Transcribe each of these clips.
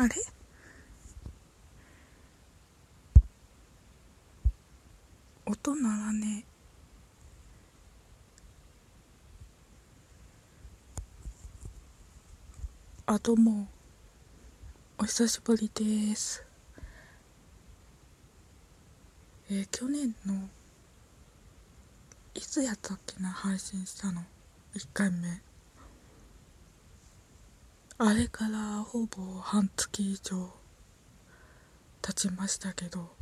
あれ？音ならねあどうも。お久しぶりです。えー、去年のいつやったっけな？配信したの。1回目。あれからほぼ半月以上経ちましたけど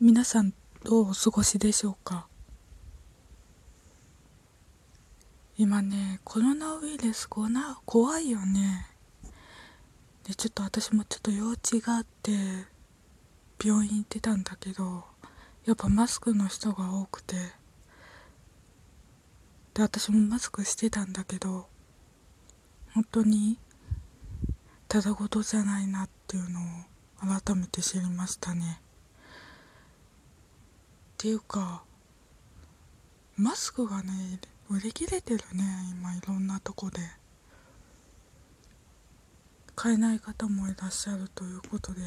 皆さんどうお過ごしでしょうか？今ねコロナウイルスこな怖いよね。でちょっと私もちょっと用事があって病院行ってたんだけどやっぱマスクの人が多くて。で私もマスクしてたんだけど本当にただごとじゃないなっていうのを改めて知りましたね。っていうかマスクがね売り切れてるね今いろんなとこで。買えない方もいらっしゃるということで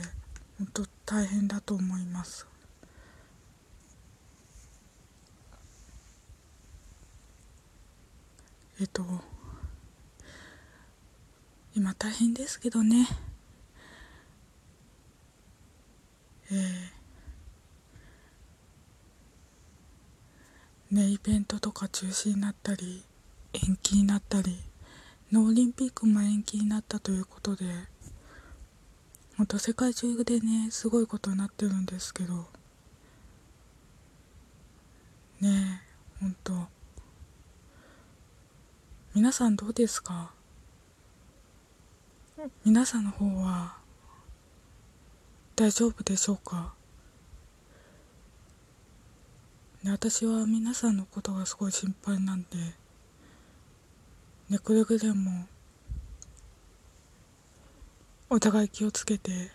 本当大変だと思います。えっと今大変ですけどね。えー、ねイベントとか中止になったり延期になったりのオリンピックも延期になったということで本当世界中でねすごいことになってるんですけどねえ本当皆さんどうですか？皆さんの方は大丈夫でしょうか？で私は皆さんのことがすごい心配なんでねくれぐれもお互い気をつけて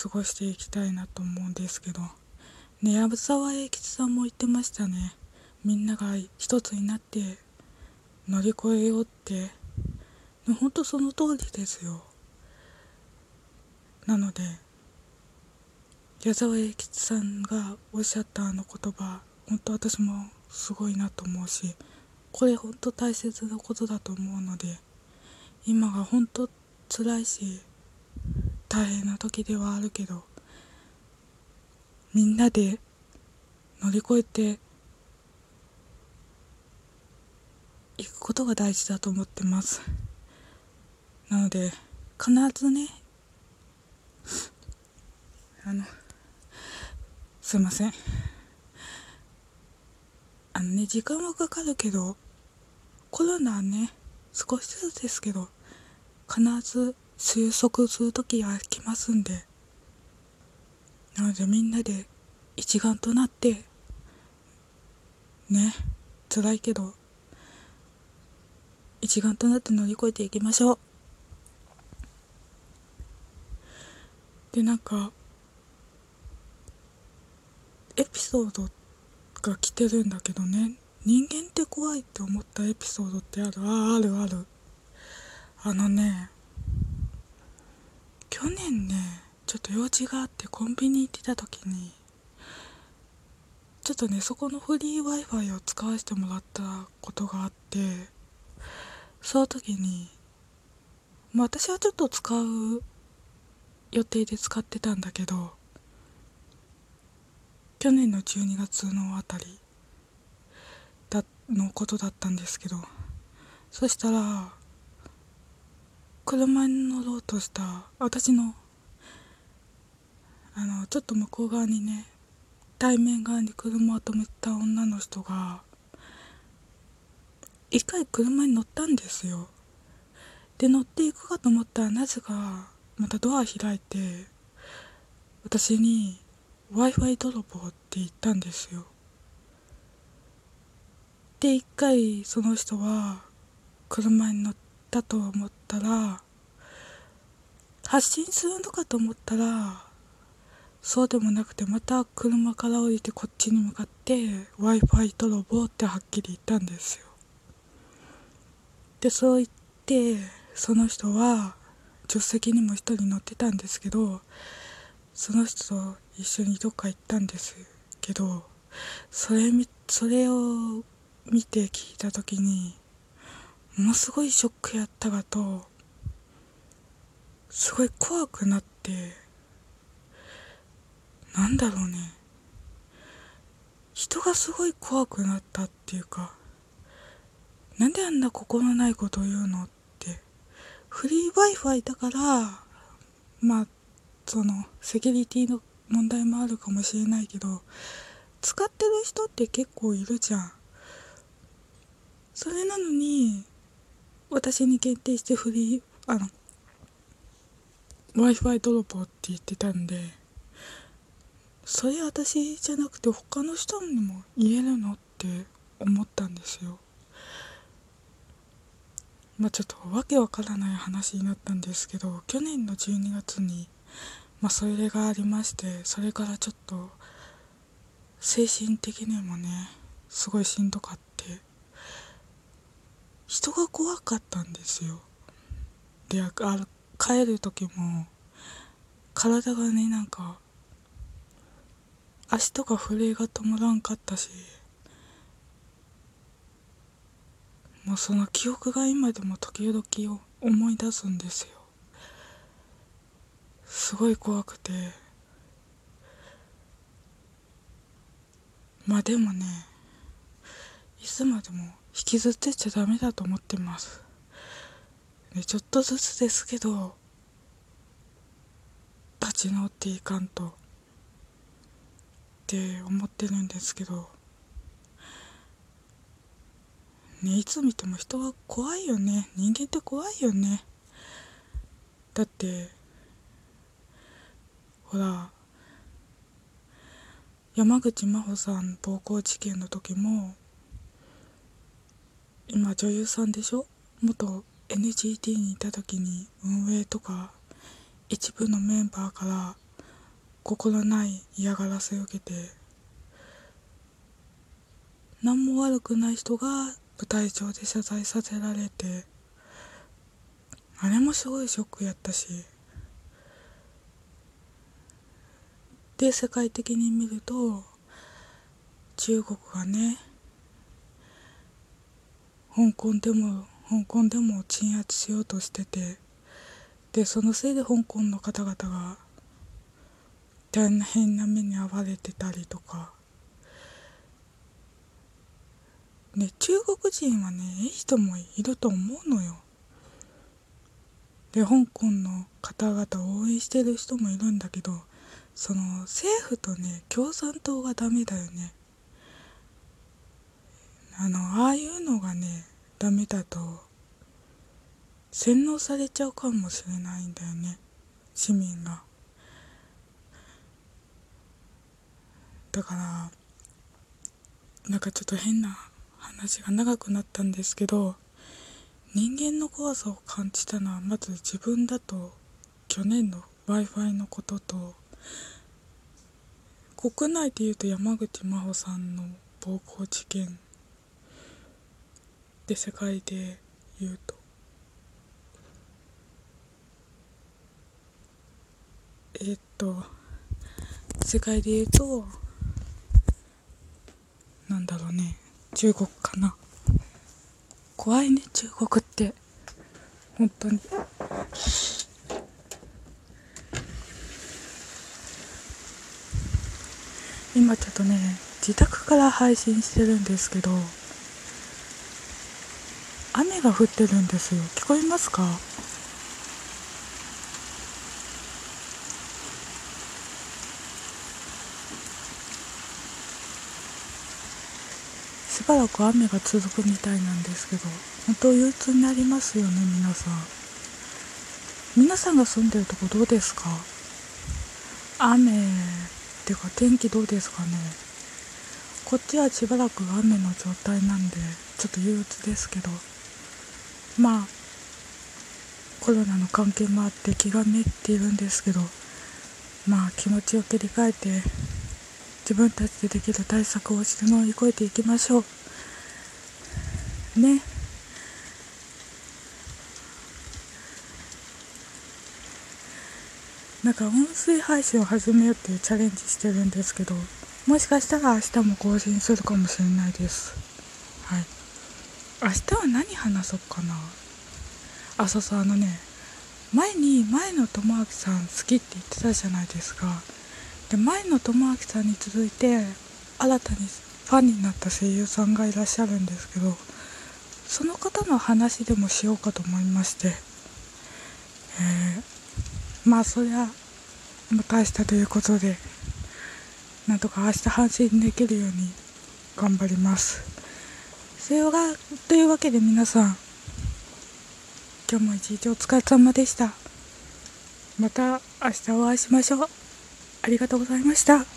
過ごしていきたいなと思うんですけどね藪沢栄吉さんも言ってましたねみんなが一つになって乗り越えようって。本当その通りですよ。なので矢沢永吉さんがおっしゃったあの言葉本当私もすごいなと思うしこれ本当大切なことだと思うので今が本当辛いし大変な時ではあるけどみんなで乗り越えていくことが大事だと思ってます。なので必ずねあのすいません。あのね時間はかかるけどコロナはね少しずつですけど必ず収束する時が来ますんで。なのでみんなで一丸となってね辛いけど一丸となって乗り越えていきましょう。でなんかエピソードが来てるんだけどね。人間って怖いって思ったエピソードってある？ああるある。あのね去年ねちょっと用事があってコンビニ行ってた時にちょっとねそこのフリー Wi-Fi を使わせてもらったことがあってその時に、まあ、私はちょっと使う予定で使ってたんだけど去年の12月のあたりだのことだったんですけどそしたら車に乗ろうとした私のあのちょっと向こう側にね対面側に車を止めた女の人が一回車に乗ったんですよ。で乗っていくかと思ったらなぜかまたドア開いて私に w i f i 泥棒って言ったんですよ。で一回その人は車に乗ったと思ったら発進するのかと思ったらそうでもなくてまた車から降りてこっちに向かって w i f i 泥棒ってはっきり言ったんですよ。でそう言ってその人は助手席にも一人乗ってたんですけどその人と一緒にどっか行ったんですけどそれそれを見て聞いた時にものすごいショックやったがとすごい怖くなってなんだろうね。人がすごい怖くなったっていうかなんであんな心ないことを言うのって。フリー Wi-Fi だからまあそのセキュリティの問題もあるかもしれないけど使ってる人って結構いるじゃん。それなのに私に限定してフリーあの w i f i 泥棒って言ってたんでそれ私じゃなくて他の人にも言えるのって思ったんですよ。まあちょっとわけわからない話になったんですけど去年の12月にまあそれがありましてそれからちょっと精神的にもねすごいしんどかって人が怖かったんですよ。であ帰る時も体がねなんか足とか震えが止まらんかったしもうその記憶が今でも時々思い出すんですよ。すごい怖くて。まあでもねいつまでも引きずってちゃダメだと思ってます。でちょっとずつですけど立ち直っていかんとって思ってるんですけど。ねいつ見ても人は怖いよね。人間って怖いよね。だってほら山口真帆さん暴行事件の時も今女優さんでしょ？元 NGT にいた時に運営とか一部のメンバーから心ない嫌がらせを受けて何も悪くない人が舞台上で謝罪させられてあれもすごいショックやったしで世界的に見ると中国がね香港でも香港でも鎮圧しようとしててでそのせいで香港の方々が大変な目に遭われてたりとかね中国人はねいい人もいると思うのよ。で香港の方々を応援してる人もいるんだけどその政府とね共産党がダメだよね。あのああいうのがねダメだと洗脳されちゃうかもしれないんだよね。市民が。だからなんかちょっと変な話が長くなったんですけど人間の怖さを感じたのはまず自分だと去年の w i f i のことと国内でいうと山口真帆さんの暴行事件で世界で言うと。え、っと世界で言うとなんだろうね。中国かな。怖いね中国って。本当に。今ちょっとね自宅から配信してるんですけど雨が降ってるんですよ。聞こえますか？ばらく雨が続くみたいなんですけど本当憂鬱になりますよね皆さん。皆さんが住んでるとこどうですか？雨っていうか天気どうですかね？こっちはしばらく雨の状態なんでちょっと憂鬱ですけど。まあコロナの関係もあって気がめいっているんですけどまあ気持ちを切り替えて自分たちでできる対策をして乗り越えていきましょう。ね。なんか音声配信を始めようっていうチャレンジしてるんですけどもしかしたら明日も更新するかもしれないです。はい。明日は何話そうかな？あそうそうあのね前に前の智明さん好きって言ってたじゃないですか。で前野智明さんに続いて新たにファンになった声優さんがいらっしゃるんですけどその方の話でもしようかと思いましてえー、まあそりゃ大したということでなんとか明日配信できるように頑張ります。それがというわけで皆さん今日も一日お疲れ様でした。また明日お会いしましょう。ありがとうございました。